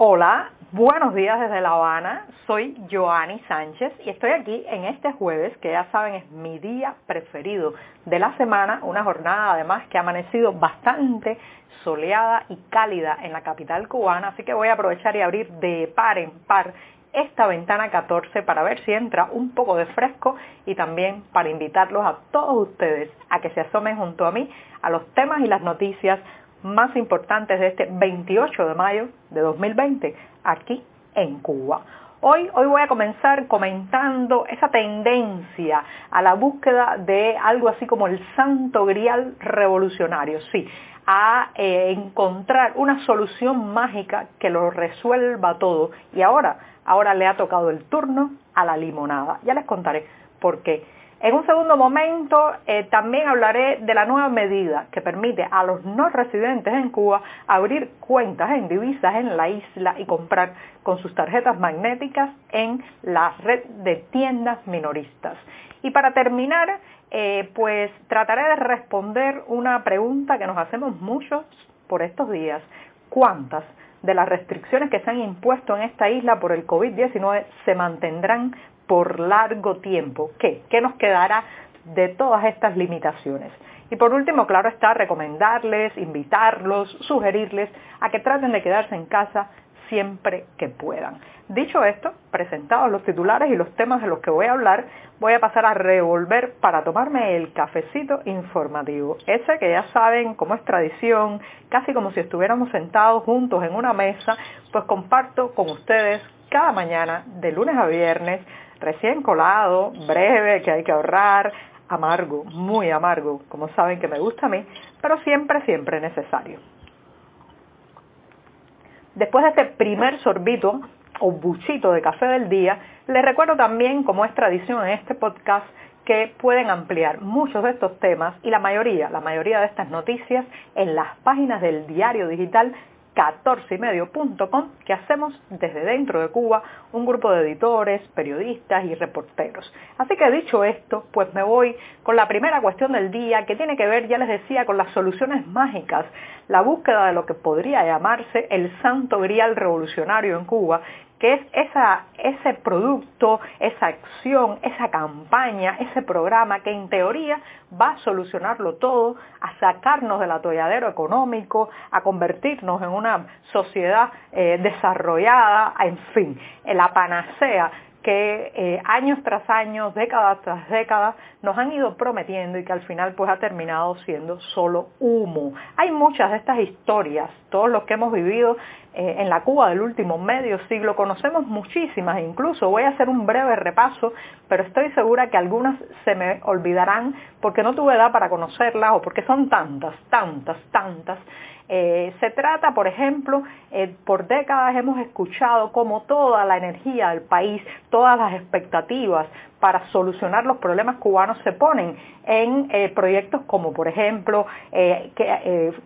Hola, buenos días desde La Habana. Soy Joanny Sánchez y estoy aquí en este jueves, que ya saben es mi día preferido de la semana, una jornada además que ha amanecido bastante soleada y cálida en la capital cubana, así que voy a aprovechar y abrir de par en par esta ventana 14 para ver si entra un poco de fresco y también para invitarlos a todos ustedes a que se asomen junto a mí a los temas y las noticias más importantes de este 28 de mayo de 2020 aquí en Cuba. Hoy, hoy voy a comenzar comentando esa tendencia a la búsqueda de algo así como el santo grial revolucionario, sí, a eh, encontrar una solución mágica que lo resuelva todo. Y ahora, ahora le ha tocado el turno a la limonada. Ya les contaré por qué. En un segundo momento eh, también hablaré de la nueva medida que permite a los no residentes en Cuba abrir cuentas en divisas en la isla y comprar con sus tarjetas magnéticas en la red de tiendas minoristas. Y para terminar, eh, pues trataré de responder una pregunta que nos hacemos muchos por estos días. ¿Cuántas de las restricciones que se han impuesto en esta isla por el COVID-19 se mantendrán por largo tiempo. ¿Qué? ¿Qué nos quedará de todas estas limitaciones? Y por último, claro está, recomendarles, invitarlos, sugerirles a que traten de quedarse en casa siempre que puedan. Dicho esto, presentados los titulares y los temas de los que voy a hablar, voy a pasar a revolver para tomarme el cafecito informativo. Ese que ya saben, como es tradición, casi como si estuviéramos sentados juntos en una mesa, pues comparto con ustedes cada mañana, de lunes a viernes, recién colado, breve, que hay que ahorrar, amargo, muy amargo, como saben que me gusta a mí, pero siempre, siempre necesario. Después de este primer sorbito o buchito de café del día, les recuerdo también, como es tradición en este podcast, que pueden ampliar muchos de estos temas y la mayoría, la mayoría de estas noticias en las páginas del diario digital 14ymedio.com que hacemos desde dentro de Cuba un grupo de editores, periodistas y reporteros. Así que dicho esto, pues me voy con la primera cuestión del día que tiene que ver, ya les decía, con las soluciones mágicas, la búsqueda de lo que podría llamarse el santo grial revolucionario en Cuba que es ese producto, esa acción, esa campaña, ese programa que en teoría va a solucionarlo todo, a sacarnos del atolladero económico, a convertirnos en una sociedad eh, desarrollada, en fin, la panacea que eh, años tras años, décadas tras décadas, nos han ido prometiendo y que al final pues ha terminado siendo solo humo. Hay muchas de estas historias, todos los que hemos vivido eh, en la Cuba del último medio siglo, conocemos muchísimas, incluso voy a hacer un breve repaso, pero estoy segura que algunas se me olvidarán porque no tuve edad para conocerlas o porque son tantas, tantas, tantas eh, se trata, por ejemplo, eh, por décadas hemos escuchado cómo toda la energía del país, todas las expectativas para solucionar los problemas cubanos se ponen en eh, proyectos como, por ejemplo,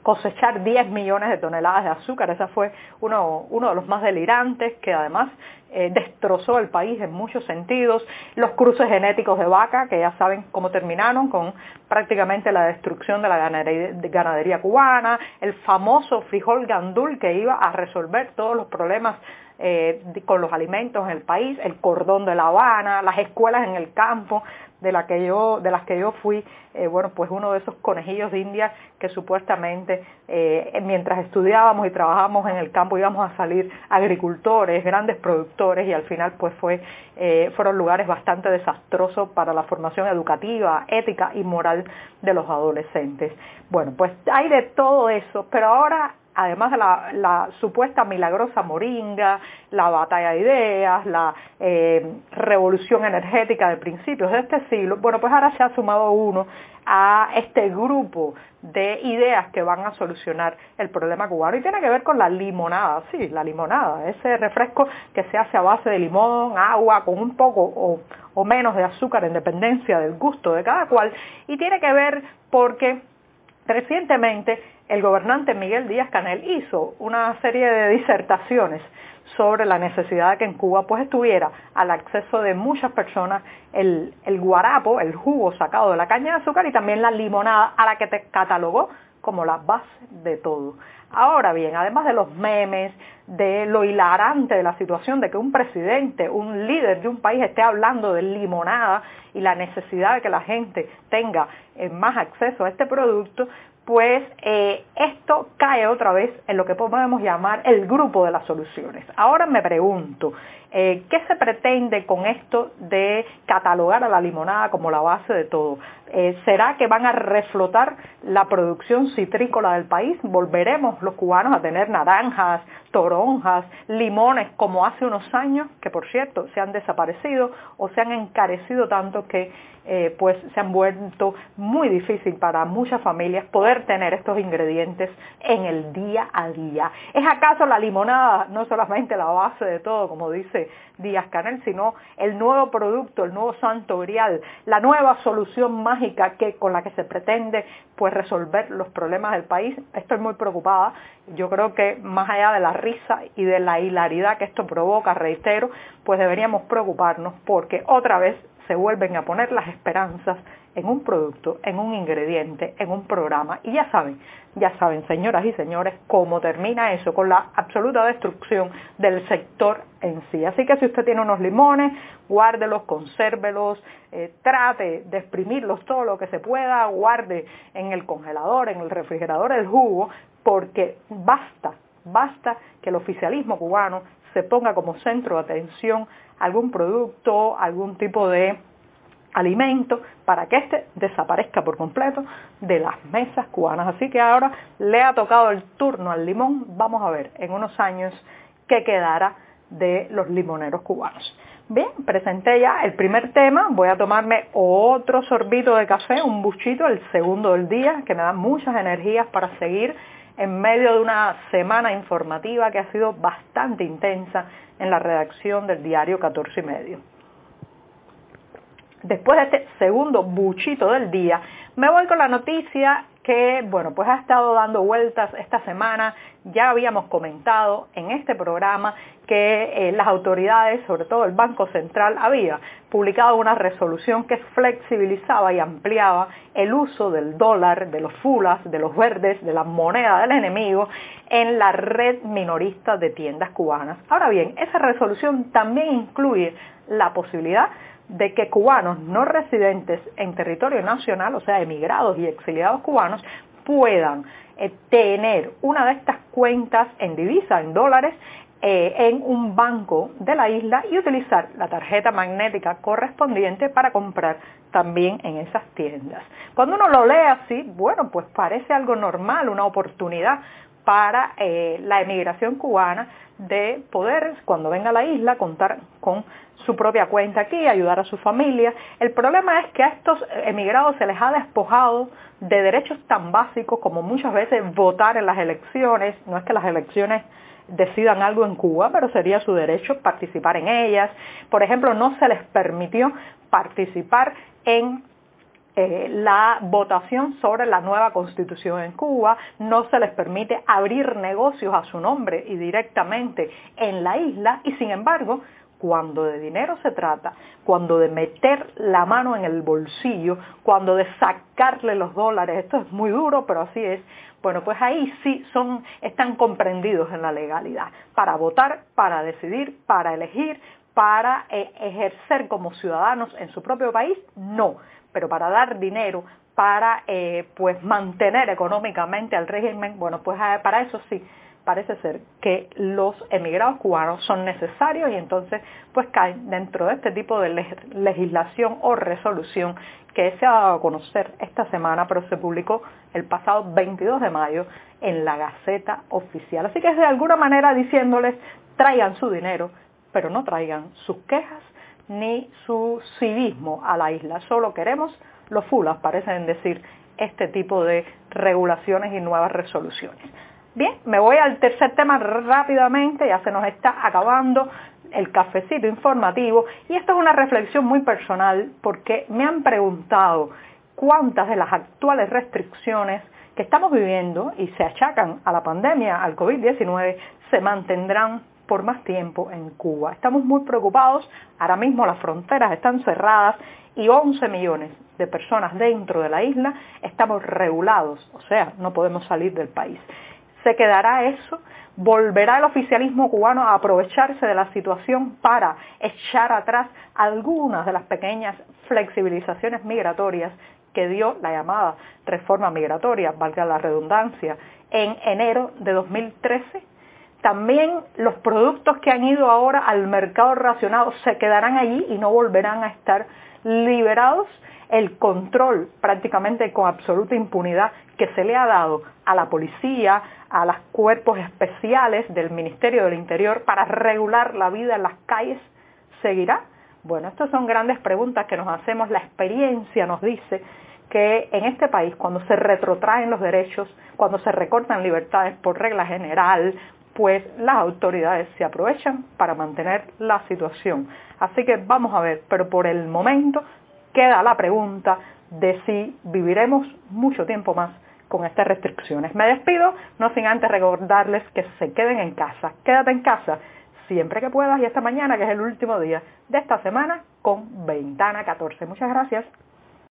cosechar 10 millones de toneladas de azúcar. Ese fue uno, de los más delirantes, que además eh, destrozó el país en muchos sentidos, los cruces genéticos de vaca, que ya saben cómo terminaron con prácticamente la destrucción de la ganadería, cubana, el famoso frijol gandul que iba a resolver todos los problemas eh, con los alimentos en el país, el cordón de La Habana, las escuelas en el campo, de, la que yo, de las que yo fui, eh, bueno, pues uno de esos conejillos de India que supuestamente eh, mientras estudiábamos y trabajábamos en el campo íbamos a salir agricultores, grandes productores y al final pues fue, fueron lugares bastante desastrosos para la formación educativa, ética y moral de los adolescentes. Bueno, pues hay de todo eso, pero ahora además de la, supuesta milagrosa moringa, la batalla de ideas, la eh, revolución energética de principios de este siglo, bueno, pues ahora se ha sumado uno a este grupo de ideas que van a solucionar el problema cubano. Y tiene que ver con la limonada, sí, la limonada, ese refresco que se hace a base de limón, agua, con un poco o, o menos de azúcar en dependencia del gusto de cada cual. Y tiene que ver porque recientemente el gobernante Miguel Díaz Canel hizo una serie de disertaciones sobre la necesidad de que en Cuba pues estuviera al acceso de muchas personas el, guarapo, el jugo sacado de la caña de azúcar y también la limonada a la que te catalogó como la base de todo. Ahora bien, además de los memes, de lo hilarante de la situación de que un presidente, un líder de un país esté hablando de limonada y la necesidad de que la gente tenga eh, más acceso a este producto, pues eh, esto cae otra vez en lo que podemos llamar el grupo de las soluciones. Ahora me pregunto, eh, ¿qué se pretende con esto de catalogar a la limonada como la base de todo? Eh, ¿Será que van a reflotar la producción citrícola del país? ¿Volveremos los cubanos a tener naranjas, toronjas, limones como hace unos años, que por cierto se han desaparecido o se han encarecido tanto que eh, pues se han vuelto muy difícil para muchas familias poder tener estos ingredientes en el día a día. ¿Es acaso la limonada no solamente la base de todo, como dice Díaz Canel, sino el nuevo producto, el nuevo santo grial, la nueva solución que, con la que se pretende pues resolver los problemas del país? Estoy muy preocupada. Yo creo que más allá de la risa y de la hilaridad que esto provoca, reitero, pues deberíamos preocuparnos porque otra vez se vuelven a poner las esperanzas en un producto, en un ingrediente, en un programa. Y ya saben, ya saben, señoras y señores, cómo termina eso, con la absoluta destrucción del sector en sí. Así que si usted tiene unos limones, guárdelos, consérvelos, eh, trate de exprimirlos todo lo que se pueda, guarde en el congelador, en el refrigerador el jugo, porque basta, basta que el oficialismo cubano se ponga como centro de atención algún producto, algún tipo de alimento para que éste desaparezca por completo de las mesas cubanas. Así que ahora le ha tocado el turno al limón. Vamos a ver en unos años qué quedará de los limoneros cubanos. Bien, presenté ya el primer tema, voy a tomarme otro sorbito de café, un buchito, el segundo del día, que me da muchas energías para seguir en medio de una semana informativa que ha sido bastante intensa en la redacción del diario 14 y medio. Después de este segundo buchito del día, me voy con la noticia que, bueno, pues ha estado dando vueltas esta semana. Ya habíamos comentado en este programa que eh, las autoridades, sobre todo el Banco Central, había publicado una resolución que flexibilizaba y ampliaba el uso del dólar, de los fulas, de los verdes, de la moneda del enemigo en la red minorista de tiendas cubanas. Ahora bien, esa resolución también incluye la posibilidad de que cubanos no residentes en territorio nacional, o sea, emigrados y exiliados cubanos, puedan eh, tener una de estas cuentas en divisa, en dólares, eh, en un banco de la isla y utilizar la tarjeta magnética correspondiente para comprar también en esas tiendas. Cuando uno lo lee así, bueno, pues parece algo normal, una oportunidad para eh, la emigración cubana de poder, cuando venga a la isla, contar con su propia cuenta aquí, ayudar a su familia. El problema es que a estos emigrados se les ha despojado de derechos tan básicos como muchas veces votar en las elecciones. No es que las elecciones decidan algo en Cuba, pero sería su derecho participar en ellas. Por ejemplo, no se les permitió participar en eh, la votación sobre la nueva constitución en Cuba, no se les permite abrir negocios a su nombre y directamente en la isla y sin embargo cuando de dinero se trata, cuando de meter la mano en el bolsillo, cuando de sacarle los dólares, esto es muy duro, pero así es, bueno, pues ahí sí son, están comprendidos en la legalidad, para votar, para decidir, para elegir, para eh, ejercer como ciudadanos en su propio país, no, pero para dar dinero, para eh, pues mantener económicamente al régimen, bueno, pues eh, para eso sí parece ser que los emigrados cubanos son necesarios y entonces pues caen dentro de este tipo de legislación o resolución que se ha dado a conocer esta semana, pero se publicó el pasado 22 de mayo en la Gaceta Oficial. Así que es de alguna manera diciéndoles traigan su dinero, pero no traigan sus quejas ni su civismo a la isla. Solo queremos los fulas, parecen decir este tipo de regulaciones y nuevas resoluciones. Bien, me voy al tercer tema rápidamente, ya se nos está acabando el cafecito informativo y esto es una reflexión muy personal porque me han preguntado cuántas de las actuales restricciones que estamos viviendo y se achacan a la pandemia, al COVID-19, se mantendrán por más tiempo en Cuba. Estamos muy preocupados, ahora mismo las fronteras están cerradas y 11 millones de personas dentro de la isla estamos regulados, o sea, no podemos salir del país. ¿Se quedará eso? ¿Volverá el oficialismo cubano a aprovecharse de la situación para echar atrás algunas de las pequeñas flexibilizaciones migratorias que dio la llamada reforma migratoria, valga la redundancia, en enero de 2013? También los productos que han ido ahora al mercado racionado se quedarán allí y no volverán a estar liberados. El control prácticamente con absoluta impunidad que se le ha dado a la policía, a los cuerpos especiales del Ministerio del Interior para regular la vida en las calles, ¿seguirá? Bueno, estas son grandes preguntas que nos hacemos. La experiencia nos dice que en este país, cuando se retrotraen los derechos, cuando se recortan libertades por regla general, pues las autoridades se aprovechan para mantener la situación. Así que vamos a ver, pero por el momento queda la pregunta de si viviremos mucho tiempo más con estas restricciones. Me despido, no sin antes recordarles que se queden en casa. Quédate en casa siempre que puedas y esta mañana, que es el último día de esta semana, con Ventana 14. Muchas gracias.